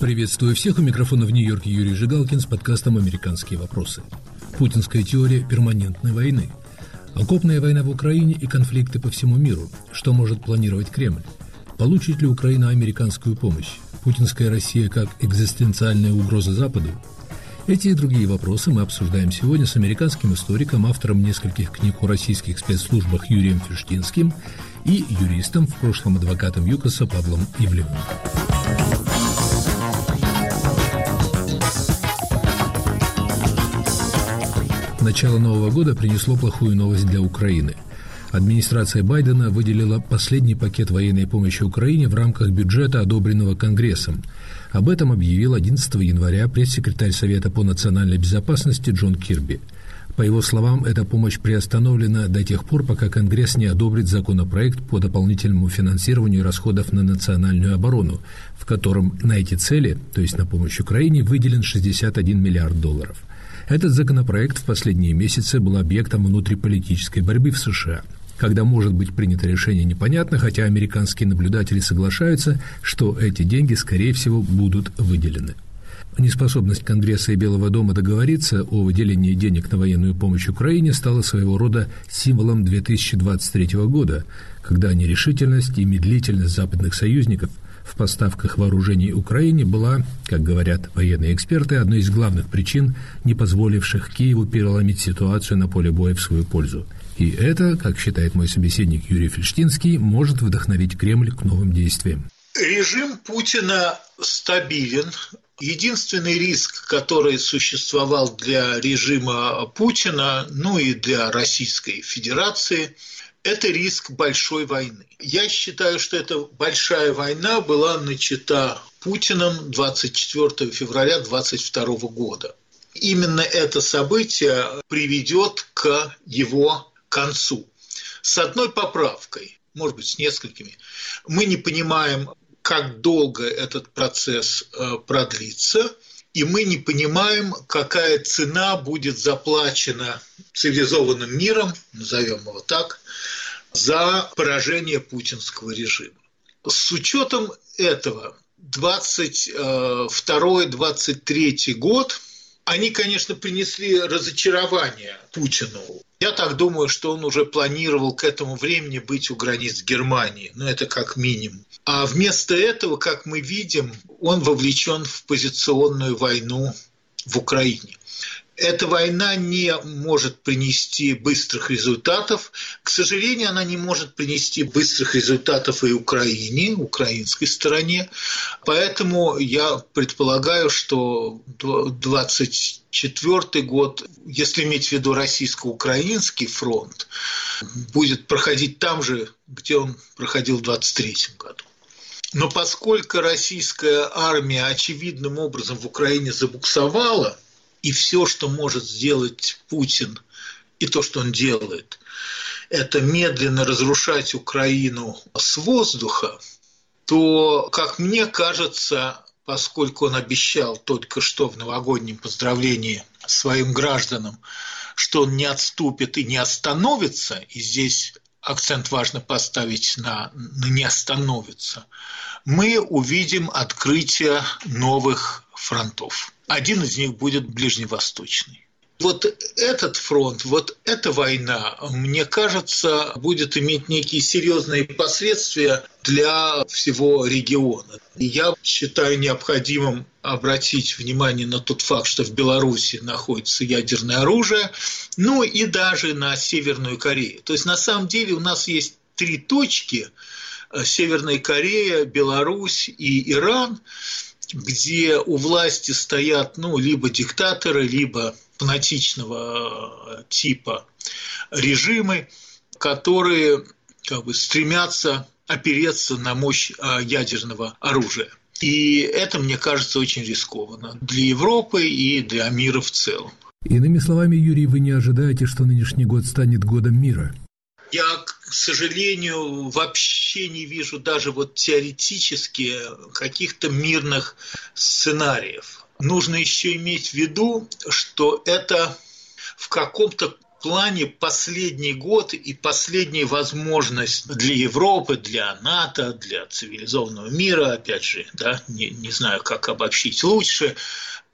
Приветствую всех. У микрофона в Нью-Йорке Юрий Жигалкин с подкастом «Американские вопросы». Путинская теория перманентной войны. Окопная война в Украине и конфликты по всему миру. Что может планировать Кремль? Получит ли Украина американскую помощь? Путинская Россия как экзистенциальная угроза Западу? Эти и другие вопросы мы обсуждаем сегодня с американским историком, автором нескольких книг о российских спецслужбах Юрием Фиштинским и юристом, в прошлом адвокатом ЮКОСа Павлом Ивлевым. Начало Нового года принесло плохую новость для Украины. Администрация Байдена выделила последний пакет военной помощи Украине в рамках бюджета, одобренного Конгрессом. Об этом объявил 11 января пресс-секретарь Совета по национальной безопасности Джон Кирби. По его словам, эта помощь приостановлена до тех пор, пока Конгресс не одобрит законопроект по дополнительному финансированию расходов на национальную оборону, в котором на эти цели, то есть на помощь Украине, выделен 61 миллиард долларов – этот законопроект в последние месяцы был объектом внутриполитической борьбы в США. Когда может быть принято решение, непонятно, хотя американские наблюдатели соглашаются, что эти деньги, скорее всего, будут выделены. Неспособность Конгресса и Белого дома договориться о выделении денег на военную помощь Украине стала своего рода символом 2023 года, когда нерешительность и медлительность западных союзников – в поставках вооружений Украине была, как говорят военные эксперты, одной из главных причин, не позволивших Киеву переломить ситуацию на поле боя в свою пользу. И это, как считает мой собеседник Юрий Фельштинский, может вдохновить Кремль к новым действиям. Режим Путина стабилен. Единственный риск, который существовал для режима Путина, ну и для Российской Федерации – это риск большой войны. Я считаю, что эта большая война была начата Путиным 24 февраля 2022 года. Именно это событие приведет к его концу. С одной поправкой, может быть, с несколькими. Мы не понимаем, как долго этот процесс э, продлится, и мы не понимаем, какая цена будет заплачена цивилизованным миром, назовем его так, за поражение путинского режима. С учетом этого 22-23 год они, конечно, принесли разочарование Путину. Я так думаю, что он уже планировал к этому времени быть у границ Германии, но ну, это как минимум. А вместо этого, как мы видим, он вовлечен в позиционную войну в Украине эта война не может принести быстрых результатов. К сожалению, она не может принести быстрых результатов и Украине, украинской стороне. Поэтому я предполагаю, что 24 год, если иметь в виду российско-украинский фронт, будет проходить там же, где он проходил в 23 году. Но поскольку российская армия очевидным образом в Украине забуксовала – и все, что может сделать Путин, и то, что он делает, это медленно разрушать Украину с воздуха, то, как мне кажется, поскольку он обещал только что в новогоднем поздравлении своим гражданам, что он не отступит и не остановится, и здесь акцент важно поставить на, на «не остановится», мы увидим открытие новых фронтов. Один из них будет ближневосточный. Вот этот фронт, вот эта война, мне кажется, будет иметь некие серьезные последствия для всего региона. Я считаю необходимым обратить внимание на тот факт, что в Беларуси находится ядерное оружие, ну и даже на Северную Корею. То есть на самом деле у нас есть три точки – Северная Корея, Беларусь и Иран – где у власти стоят ну, либо диктаторы, либо фанатичного э, типа режимы, которые как бы, стремятся опереться на мощь э, ядерного оружия. И это, мне кажется, очень рискованно для Европы и для мира в целом. Иными словами, Юрий, вы не ожидаете, что нынешний год станет годом мира? Я, к сожалению, вообще не вижу даже вот теоретически каких-то мирных сценариев. Нужно еще иметь в виду, что это в каком-то плане последний год и последняя возможность для Европы, для НАТО, для цивилизованного мира, опять же, да, не, не знаю, как обобщить лучше,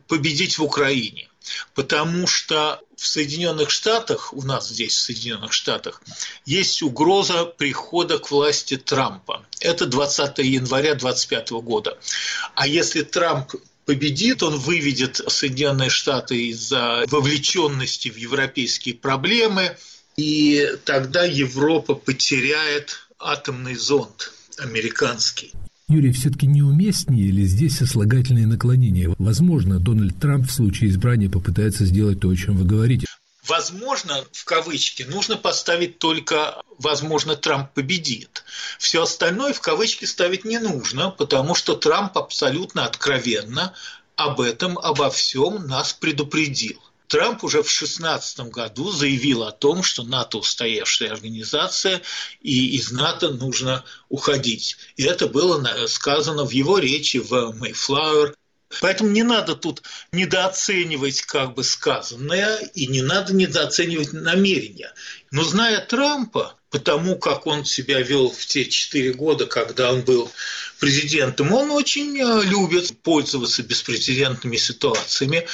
победить в Украине. Потому что в Соединенных Штатах, у нас здесь в Соединенных Штатах, есть угроза прихода к власти Трампа. Это 20 января 2025 года. А если Трамп победит, он выведет Соединенные Штаты из-за вовлеченности в европейские проблемы, и тогда Европа потеряет атомный зонд американский. Юрий, все-таки неуместнее ли здесь сослагательные наклонения? Возможно, Дональд Трамп в случае избрания попытается сделать то, о чем вы говорите. Возможно, в кавычки, нужно поставить только «возможно, Трамп победит». Все остальное в кавычки ставить не нужно, потому что Трамп абсолютно откровенно об этом, обо всем нас предупредил. Трамп уже в 2016 году заявил о том, что НАТО устоявшая организация, и из НАТО нужно уходить. И это было сказано в его речи в Mayflower. Поэтому не надо тут недооценивать как бы сказанное, и не надо недооценивать намерения. Но зная Трампа, потому как он себя вел в те четыре года, когда он был президентом, он очень э, любит пользоваться беспрецедентными ситуациями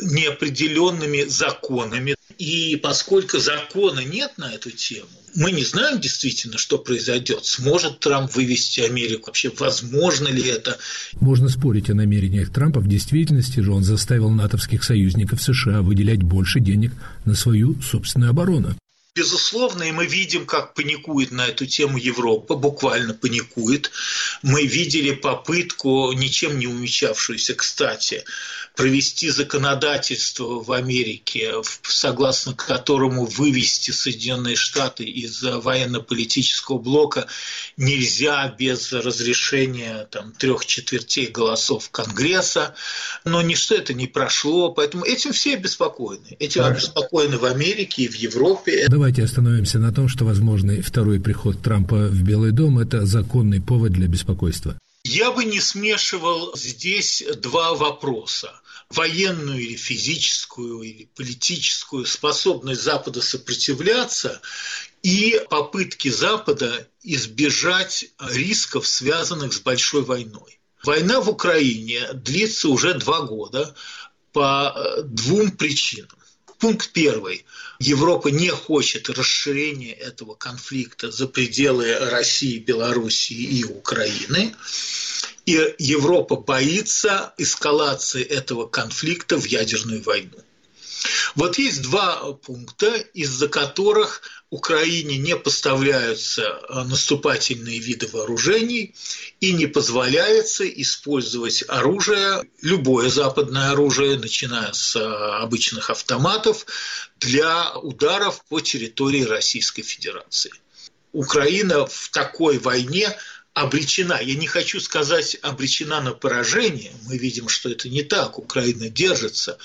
неопределенными законами. И поскольку закона нет на эту тему, мы не знаем действительно, что произойдет. Сможет Трамп вывести Америку? Вообще, возможно ли это? Можно спорить о намерениях Трампа. В действительности же он заставил натовских союзников США выделять больше денег на свою собственную оборону. Безусловно, и мы видим, как паникует на эту тему Европа, буквально паникует. Мы видели попытку, ничем не умечавшуюся, кстати, провести законодательство в Америке, согласно которому вывести Соединенные Штаты из военно-политического блока нельзя без разрешения там, трех четвертей голосов Конгресса. Но ничто это не прошло, поэтому этим все обеспокоены. Этим обеспокоены в Америке и в Европе. Давай Давайте остановимся на том, что возможный второй приход Трампа в Белый дом – это законный повод для беспокойства. Я бы не смешивал здесь два вопроса военную или физическую или политическую способность Запада сопротивляться и попытки Запада избежать рисков, связанных с большой войной. Война в Украине длится уже два года по двум причинам. Пункт первый. Европа не хочет расширения этого конфликта за пределы России, Белоруссии и Украины. И Европа боится эскалации этого конфликта в ядерную войну. Вот есть два пункта, из-за которых Украине не поставляются э, наступательные виды вооружений и не позволяется использовать оружие, любое западное оружие, начиная с э, обычных автоматов, для ударов по территории Российской Федерации. Украина в такой войне обречена, я не хочу сказать обречена на поражение, мы видим, что это не так, Украина держится,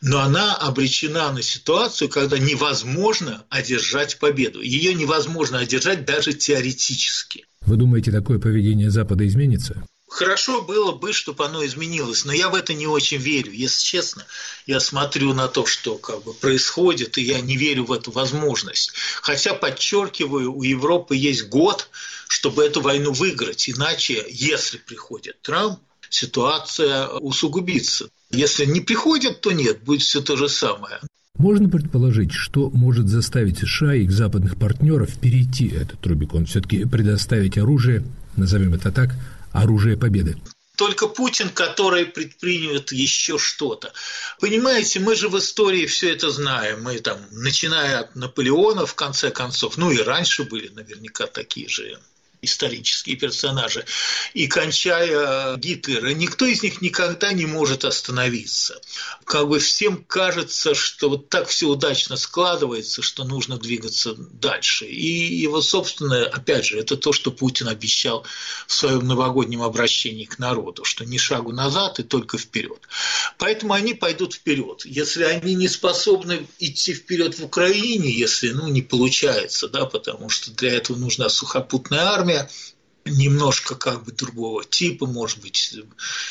но она обречена на ситуацию, когда невозможно одержать победу. Ее невозможно одержать даже теоретически. Вы думаете, такое поведение Запада изменится? Хорошо было бы, чтобы оно изменилось, но я в это не очень верю. Если честно, я смотрю на то, что как бы происходит, и я не верю в эту возможность. Хотя, подчеркиваю, у Европы есть год, чтобы эту войну выиграть. Иначе, если приходит Трамп, ситуация усугубится. Если не приходит, то нет, будет все то же самое. Можно предположить, что может заставить США и их западных партнеров перейти этот Рубикон, все-таки предоставить оружие, назовем это так, оружие победы только Путин, который предпримет еще что-то. Понимаете, мы же в истории все это знаем. Мы там, начиная от Наполеона, в конце концов, ну и раньше были наверняка такие же исторические персонажи, и кончая Гитлера, никто из них никогда не может остановиться. Как бы всем кажется, что вот так все удачно складывается, что нужно двигаться дальше. И его собственное, опять же, это то, что Путин обещал в своем новогоднем обращении к народу, что ни шагу назад и только вперед. Поэтому они пойдут вперед. Если они не способны идти вперед в Украине, если ну, не получается, да, потому что для этого нужна сухопутная армия, армия, немножко как бы другого типа, может быть,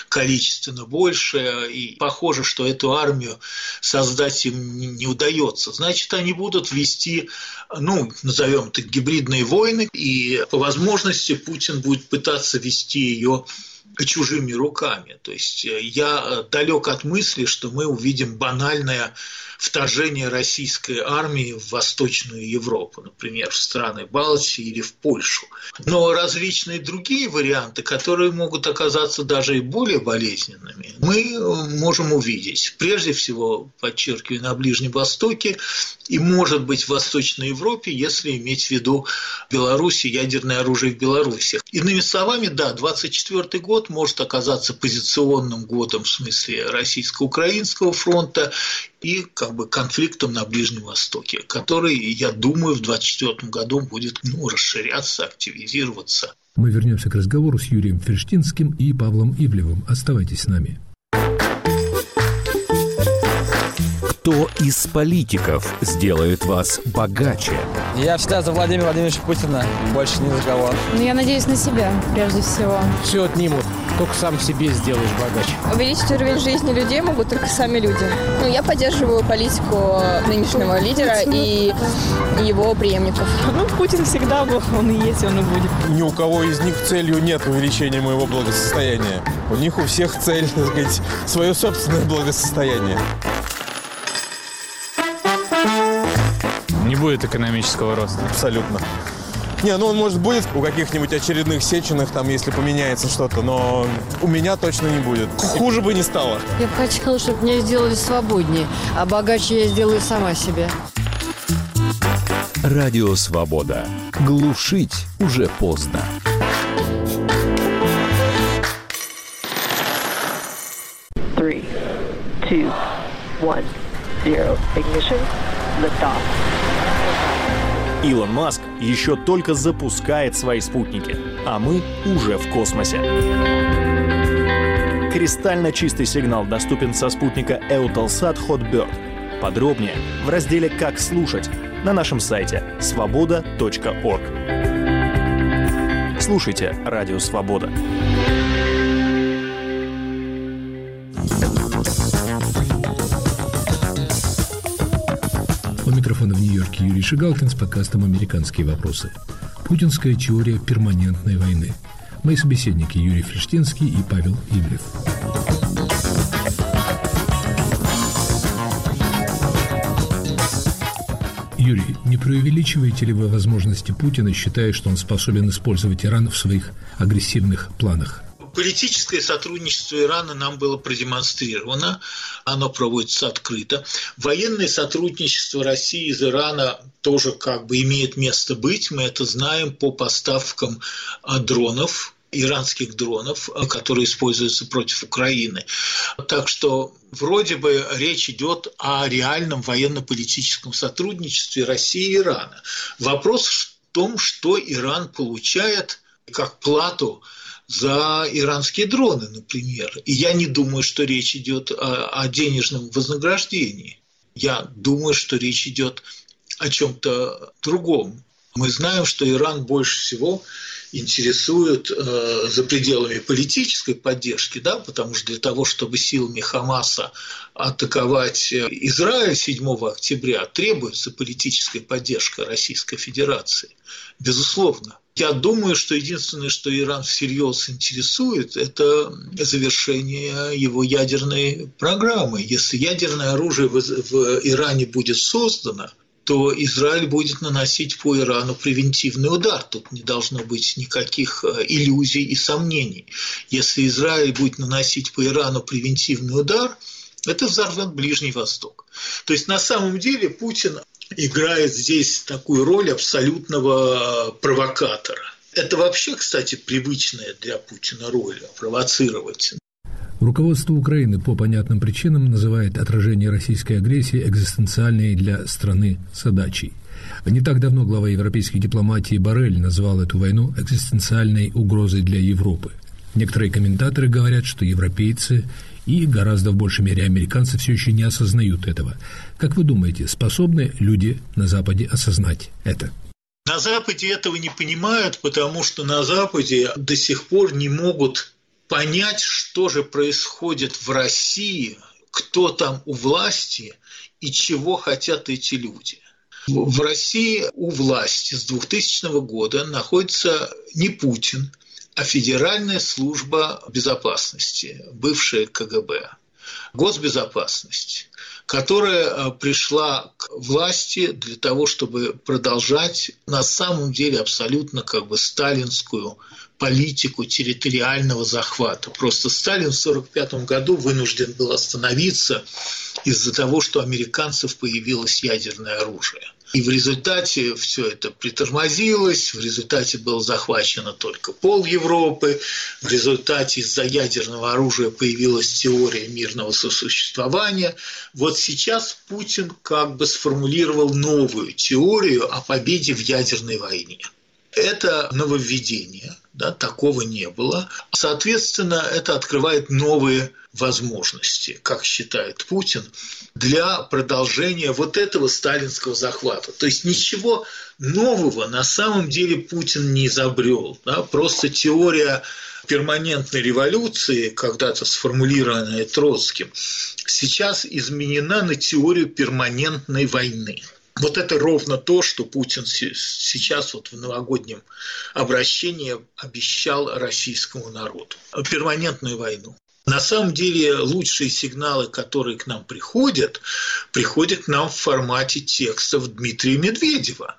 количественно больше, и похоже, что эту армию создать им не удается. Значит, они будут вести, ну, назовем это гибридные войны, и по возможности Путин будет пытаться вести ее чужими руками. То есть э, я далек от мысли, что мы увидим банальное вторжение российской армии в Восточную Европу, например, в страны Балтии или в Польшу. Но различные другие варианты, которые могут оказаться даже и более болезненными, мы э, можем увидеть. Прежде всего, подчеркиваю, на Ближнем Востоке и, может быть, в Восточной Европе, если иметь в виду Беларуси, ядерное оружие в Беларуси. Иными словами, да, 24 год может оказаться позиционным годом в смысле российско-украинского фронта и как бы конфликтом на Ближнем Востоке, который, я думаю, в 2024 году будет ну, расширяться, активизироваться. Мы вернемся к разговору с Юрием Ферштинским и Павлом Ивлевым. Оставайтесь с нами. Кто из политиков сделает вас богаче? Я всегда за Владимира Владимировича Путина, больше ни за кого. Ну, я надеюсь на себя, прежде всего. Все отнимут, только сам себе сделаешь богаче. Увеличить уровень жизни людей могут только сами люди. Ну, я поддерживаю политику нынешнего лидера и его преемников. Ну, Путин всегда был, он и есть, он и будет. Ни у кого из них целью нет увеличения моего благосостояния. У них у всех цель, так сказать, свое собственное благосостояние. Будет экономического роста. Абсолютно. Не, ну он может будет у каких-нибудь очередных сеченых, там, если поменяется что-то, но у меня точно не будет. Хуже бы не стало. Я бы хотела, чтобы меня сделали свободнее, а богаче я сделаю сама себе. Радио «Свобода». Глушить уже поздно. Three, two, one, zero. Ignition. Liftoff. Илон Маск еще только запускает свои спутники, а мы уже в космосе. Кристально чистый сигнал доступен со спутника Eutelsat Hotbird. Подробнее в разделе «Как слушать» на нашем сайте свобода.орг. Слушайте «Радио Свобода». Микрофона в Нью-Йорке Юрий Шигалкин с подкастом «Американские вопросы». Путинская теория перманентной войны. Мои собеседники Юрий Фрештинский и Павел Ивлев. Юрий, не преувеличиваете ли вы возможности Путина, считая, что он способен использовать Иран в своих агрессивных планах? Политическое сотрудничество Ирана нам было продемонстрировано, оно проводится открыто. Военное сотрудничество России из Ирана тоже как бы имеет место быть, мы это знаем по поставкам а, дронов, иранских дронов, а, которые используются против Украины. Так что вроде бы речь идет о реальном военно-политическом сотрудничестве России и Ирана. Вопрос в том, что Иран получает как плату за иранские дроны, например. И я не думаю, что речь идет о, о денежном вознаграждении. Я думаю, что речь идет о чем-то другом. Мы знаем, что Иран больше всего интересует э, за пределами политической поддержки, да, потому что для того, чтобы силами Хамаса атаковать Израиль 7 октября, требуется политическая поддержка Российской Федерации. Безусловно. Я думаю, что единственное, что Иран всерьез интересует, это завершение его ядерной программы. Если ядерное оружие в Иране будет создано, то Израиль будет наносить по Ирану превентивный удар. Тут не должно быть никаких э, иллюзий и сомнений. Если Израиль будет наносить по Ирану превентивный удар, это взорвет Ближний Восток. То есть на самом деле Путин играет здесь такую роль абсолютного провокатора. Это вообще, кстати, привычная для Путина роль – провоцировать. Руководство Украины по понятным причинам называет отражение российской агрессии экзистенциальной для страны задачей. Не так давно глава европейской дипломатии Барель назвал эту войну экзистенциальной угрозой для Европы. Некоторые комментаторы говорят, что европейцы и гораздо в большей мере американцы все еще не осознают этого. Как вы думаете, способны люди на Западе осознать это? На Западе этого не понимают, потому что на Западе до сих пор не могут понять, что же происходит в России, кто там у власти и чего хотят эти люди. В России у власти с 2000 года находится не Путин, а Федеральная служба безопасности, бывшая КГБ, госбезопасность, которая э, пришла к власти для того, чтобы продолжать на самом деле абсолютно как бы сталинскую политику территориального захвата. Просто Сталин в 1945 году вынужден был остановиться из-за того, что у американцев появилось ядерное оружие. И в результате все это притормозилось, в результате было захвачено только пол Европы, в результате из-за ядерного оружия появилась теория мирного сосуществования. Вот сейчас Путин как бы сформулировал новую теорию о победе в ядерной войне. Это нововведение, да, такого не было. Соответственно, это открывает новые возможности, как считает Путин, для продолжения вот этого сталинского захвата. То есть ничего нового на самом деле Путин не изобрел. Да? Просто теория перманентной революции, когда-то сформулированная Троцким, сейчас изменена на теорию перманентной войны. Вот это ровно то, что Путин сейчас вот в новогоднем обращении обещал российскому народу. Перманентную войну. На самом деле лучшие сигналы, которые к нам приходят, приходят к нам в формате текстов Дмитрия Медведева.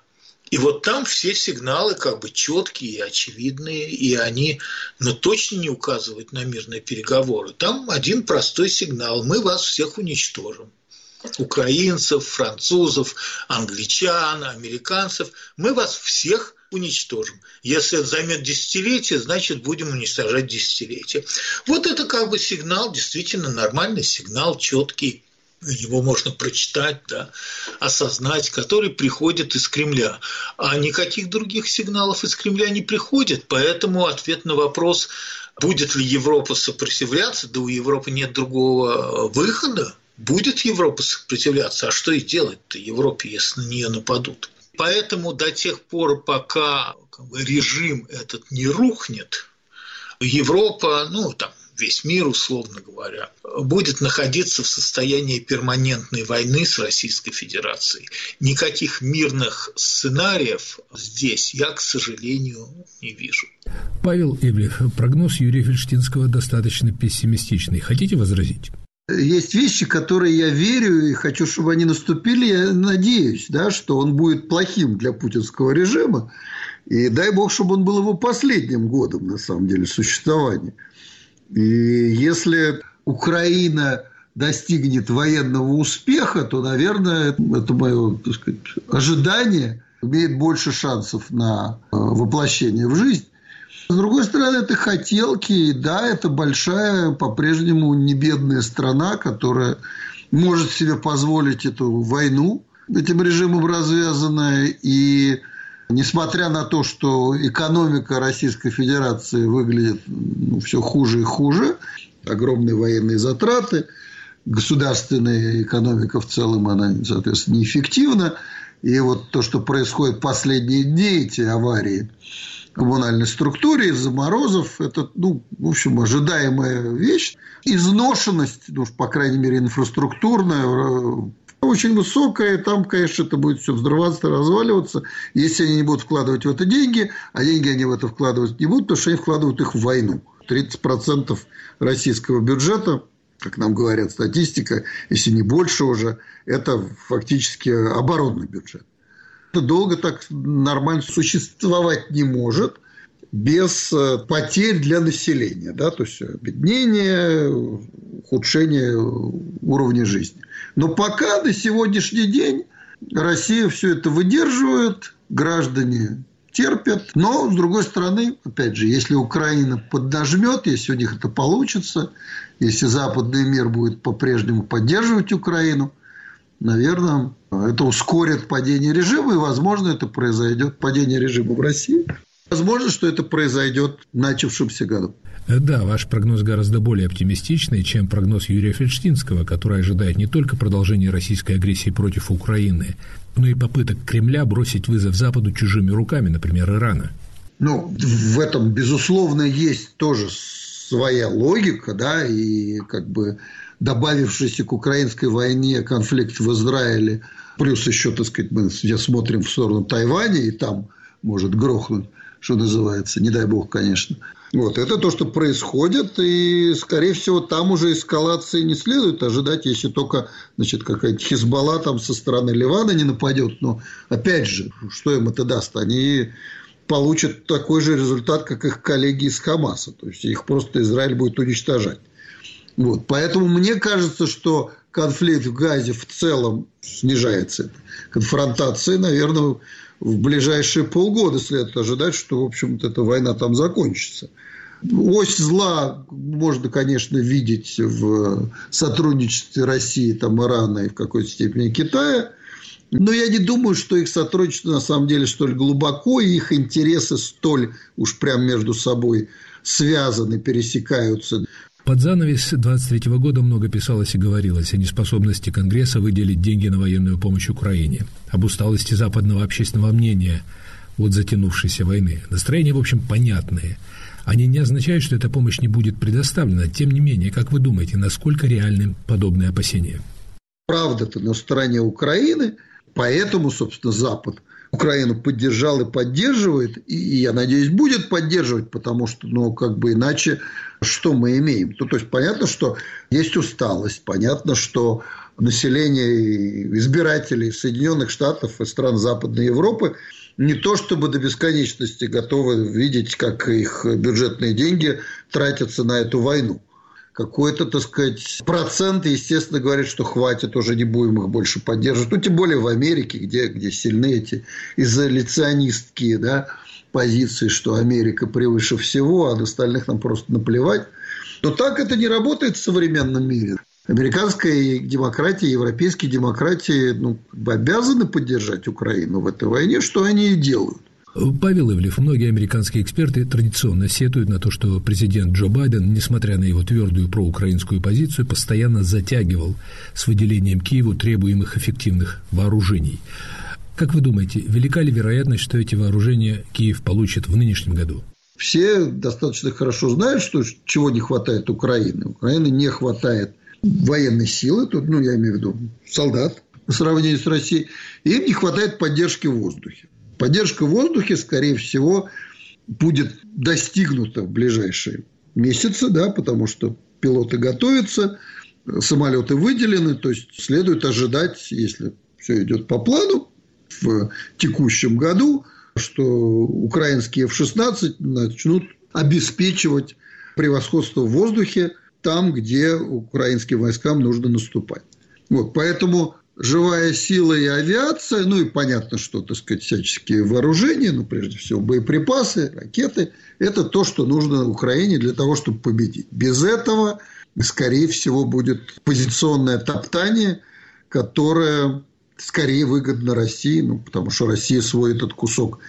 И вот там все сигналы как бы четкие очевидные, и они ну, точно не указывают на мирные переговоры. Там один простой сигнал – мы вас всех уничтожим украинцев, французов, англичан, американцев. Мы вас всех уничтожим. Если это займет десятилетие, значит, будем уничтожать десятилетие. Вот это как бы сигнал, действительно нормальный сигнал, четкий, его можно прочитать, да, осознать, который приходит из Кремля. А никаких других сигналов из Кремля не приходит, поэтому ответ на вопрос, будет ли Европа сопротивляться, да у Европы нет другого выхода, будет Европа сопротивляться, а что и делать-то Европе, если на нее нападут? Поэтому до тех пор, пока режим этот не рухнет, Европа, ну там весь мир, условно говоря, будет находиться в состоянии перманентной войны с Российской Федерацией. Никаких мирных сценариев здесь я, к сожалению, не вижу. Павел Ивлев, прогноз Юрия Фельштинского достаточно пессимистичный. Хотите возразить? Есть вещи, которые я верю и хочу, чтобы они наступили. Я надеюсь, да, что он будет плохим для путинского режима. И дай бог, чтобы он был его последним годом, на самом деле, существования. И если Украина достигнет военного успеха, то, наверное, это мое так сказать, ожидание имеет больше шансов на э, воплощение в жизнь. С другой стороны, это хотелки, и да, это большая, по-прежнему не бедная страна, которая может себе позволить эту войну этим режимом развязанная. И несмотря на то, что экономика Российской Федерации выглядит ну, все хуже и хуже, огромные военные затраты, государственная экономика в целом, она, соответственно, неэффективна. И вот то, что происходит последние дни, эти аварии, коммунальной структуре из-за морозов. Это, ну, в общем, ожидаемая вещь. Изношенность, ну, по крайней мере, инфраструктурная, э, очень высокая, там, конечно, это будет все взрываться, разваливаться, если они не будут вкладывать в это деньги, а деньги они в это вкладывать не будут, потому что они вкладывают их в войну. 30% российского бюджета, как нам говорят статистика, если не больше уже, это фактически оборонный бюджет долго так нормально существовать не может без э, потерь для населения, да, то есть обеднение, ухудшение уровня жизни. Но пока до сегодняшний день Россия все это выдерживает, граждане терпят. Но, с другой стороны, опять же, если Украина поднажмет, если у них это получится, если западный мир будет по-прежнему поддерживать Украину, наверное, это ускорит падение режима, и, возможно, это произойдет падение режима в России. Возможно, что это произойдет в начавшемся году. Э, да, ваш прогноз гораздо более оптимистичный, чем прогноз Юрия Фельдштинского, который ожидает не только продолжения российской агрессии против Украины, но и попыток Кремля бросить вызов Западу чужими руками, например, Ирана. Ну, в этом, безусловно, есть тоже своя логика, да, и как бы добавившийся к украинской войне конфликт в Израиле, плюс еще, так сказать, мы сейчас смотрим в сторону Тайваня, и там может грохнуть, что называется, не дай бог, конечно. Вот, это то, что происходит, и, скорее всего, там уже эскалации не следует ожидать, если только, значит, какая-то Хизбалла там со стороны Ливана не нападет. Но, опять же, что им это даст? Они получат такой же результат, как их коллеги из Хамаса. То есть, их просто Израиль будет уничтожать. Вот. Поэтому мне кажется, что конфликт в Газе в целом снижается. Конфронтации, наверное, в ближайшие полгода следует ожидать, что, в общем-то, эта война там закончится. Ось зла можно, конечно, видеть в сотрудничестве России, там, Ирана и в какой-то степени Китая. Но я не думаю, что их сотрудничество на самом деле столь глубоко, и их интересы столь уж прям между собой связаны, пересекаются. Под занавес 23 года много писалось и говорилось о неспособности Конгресса выделить деньги на военную помощь Украине, об усталости западного общественного мнения от затянувшейся войны. Настроения, в общем, понятные. Они не означают, что эта помощь не будет предоставлена. Тем не менее, как вы думаете, насколько реальны подобные опасения? Правда-то на стороне Украины, поэтому, собственно, Запад – Украину поддержал и поддерживает, и, я надеюсь, будет поддерживать, потому что, ну, как бы иначе что мы имеем? Ну, то есть, понятно, что есть усталость, понятно, что население избирателей Соединенных Штатов и стран Западной Европы не то чтобы до бесконечности готовы видеть, как их бюджетные деньги тратятся на эту войну какой-то, так сказать, процент, естественно, говорит, что хватит, уже не будем их больше поддерживать. Ну, тем более в Америке, где, где сильны эти изоляционистские да, позиции, что Америка превыше всего, а на остальных нам просто наплевать. Но так это не работает в современном мире. Американская демократия, европейские демократии ну, обязаны поддержать Украину в этой войне, что они и делают. Павел Ивлев, многие американские эксперты традиционно сетуют на то, что президент Джо Байден, несмотря на его твердую проукраинскую позицию, постоянно затягивал с выделением Киеву требуемых эффективных вооружений. Как вы думаете, велика ли вероятность, что эти вооружения Киев получит в нынешнем году? Все достаточно хорошо знают, что чего не хватает Украины. Украины не хватает военной силы, тут, ну, я имею в виду солдат по сравнению с Россией, и им не хватает поддержки в воздухе. Поддержка в воздухе, скорее всего, будет достигнута в ближайшие месяцы, да, потому что пилоты готовятся, самолеты выделены, то есть следует ожидать, если все идет по плану, в текущем году, что украинские F-16 начнут обеспечивать превосходство в воздухе там, где украинским войскам нужно наступать. Вот, поэтому живая сила и авиация, ну и понятно, что, так сказать, всяческие вооружения, ну, прежде всего, боеприпасы, ракеты, это то, что нужно Украине для того, чтобы победить. Без этого, скорее всего, будет позиционное топтание, которое скорее выгодно России, ну, потому что Россия свой этот кусок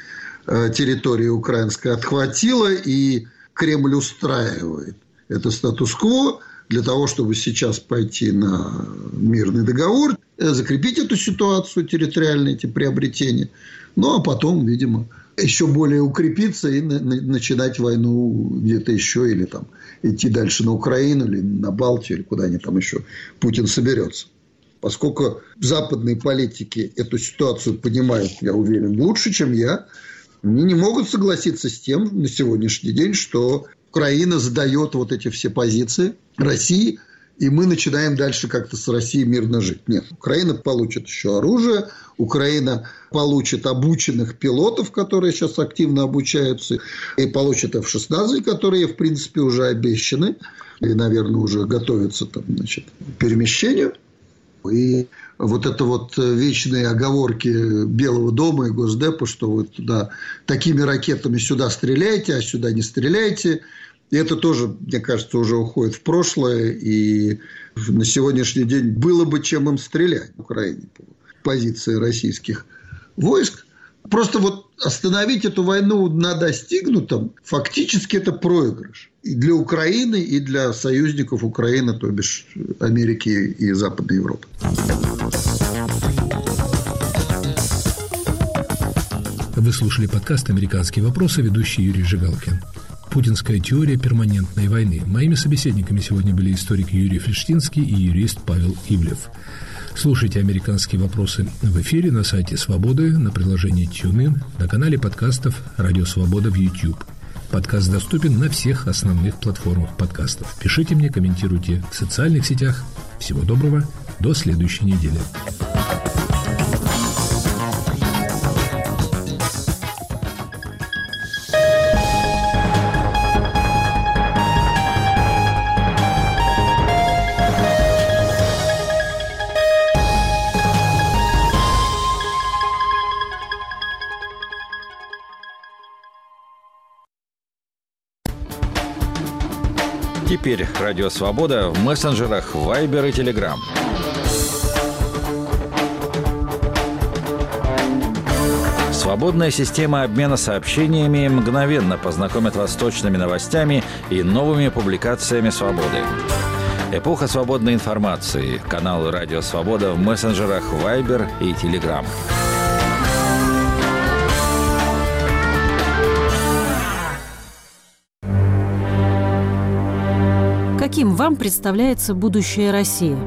э, территории украинской отхватила, и Кремль устраивает это статус-кво для того, чтобы сейчас пойти на мирный договор, Э, закрепить эту ситуацию, территориальные эти приобретения. Ну, а потом, видимо, еще более укрепиться и на, на, начинать войну где-то еще или там идти дальше на Украину или на Балтию или куда они там еще Путин соберется. Поскольку западные политики эту ситуацию понимают, я уверен, лучше, чем я, они не могут согласиться с тем на сегодняшний день, что Украина сдает вот эти все позиции России – и мы начинаем дальше как-то с Россией мирно жить. Нет, Украина получит еще оружие, Украина получит обученных пилотов, которые сейчас активно обучаются, и получит F-16, которые, в принципе, уже обещаны, и, наверное, уже готовятся там, значит, к перемещению. И вот это вот вечные оговорки Белого дома и Госдепа, что вот туда такими ракетами сюда стреляйте, а сюда не стреляйте – и это тоже, мне кажется, уже уходит в прошлое. И на сегодняшний день было бы чем им стрелять в Украине по позиции российских войск. Просто вот остановить эту войну на достигнутом, фактически это проигрыш. И для Украины, и для союзников Украины, то бишь Америки и Западной Европы. Вы слушали подкаст «Американские вопросы», ведущий Юрий Жигалкин. Путинская теория перманентной войны. Моими собеседниками сегодня были историк Юрий Флештинский и юрист Павел Ивлев. Слушайте «Американские вопросы» в эфире на сайте «Свободы», на приложении TuneIn, на канале подкастов «Радио Свобода» в YouTube. Подкаст доступен на всех основных платформах подкастов. Пишите мне, комментируйте в социальных сетях. Всего доброго, до следующей недели. Теперь Радио Свобода в мессенджерах Viber и Telegram. Свободная система обмена сообщениями мгновенно познакомит вас с точными новостями и новыми публикациями «Свободы». Эпоха свободной информации. Канал «Радио Свобода» в мессенджерах Viber и Telegram. Каким вам представляется будущее России?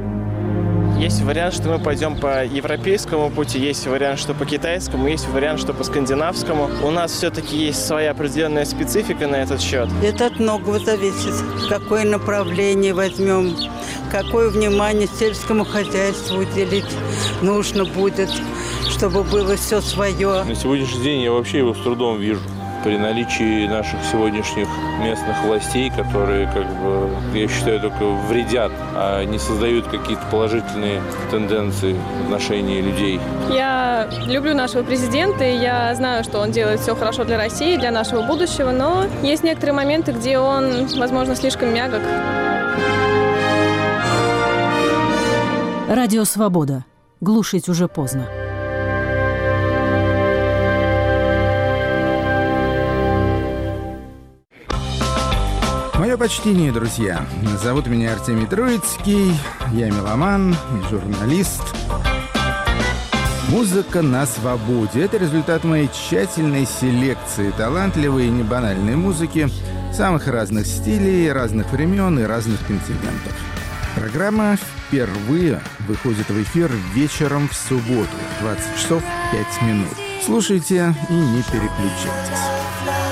Есть вариант, что мы пойдем по европейскому пути, есть вариант, что по китайскому, есть вариант, что по скандинавскому. У нас все-таки есть своя определенная специфика на этот счет. Это от многого зависит. Какое направление возьмем, какое внимание сельскому хозяйству уделить нужно будет, чтобы было все свое. На сегодняшний день я вообще его с трудом вижу при наличии наших сегодняшних местных властей, которые, как бы, я считаю, только вредят, а не создают какие-то положительные тенденции в отношении людей. Я люблю нашего президента, и я знаю, что он делает все хорошо для России, для нашего будущего, но есть некоторые моменты, где он, возможно, слишком мягок. Радио «Свобода». Глушить уже поздно. Мое почтение, друзья. Зовут меня Артемий Троицкий, я меломан журналист. Музыка на свободе – это результат моей тщательной селекции талантливой и небанальной музыки самых разных стилей, разных времен и разных континентов. Программа впервые выходит в эфир вечером в субботу, 20 часов 5 минут. Слушайте и не переключайтесь.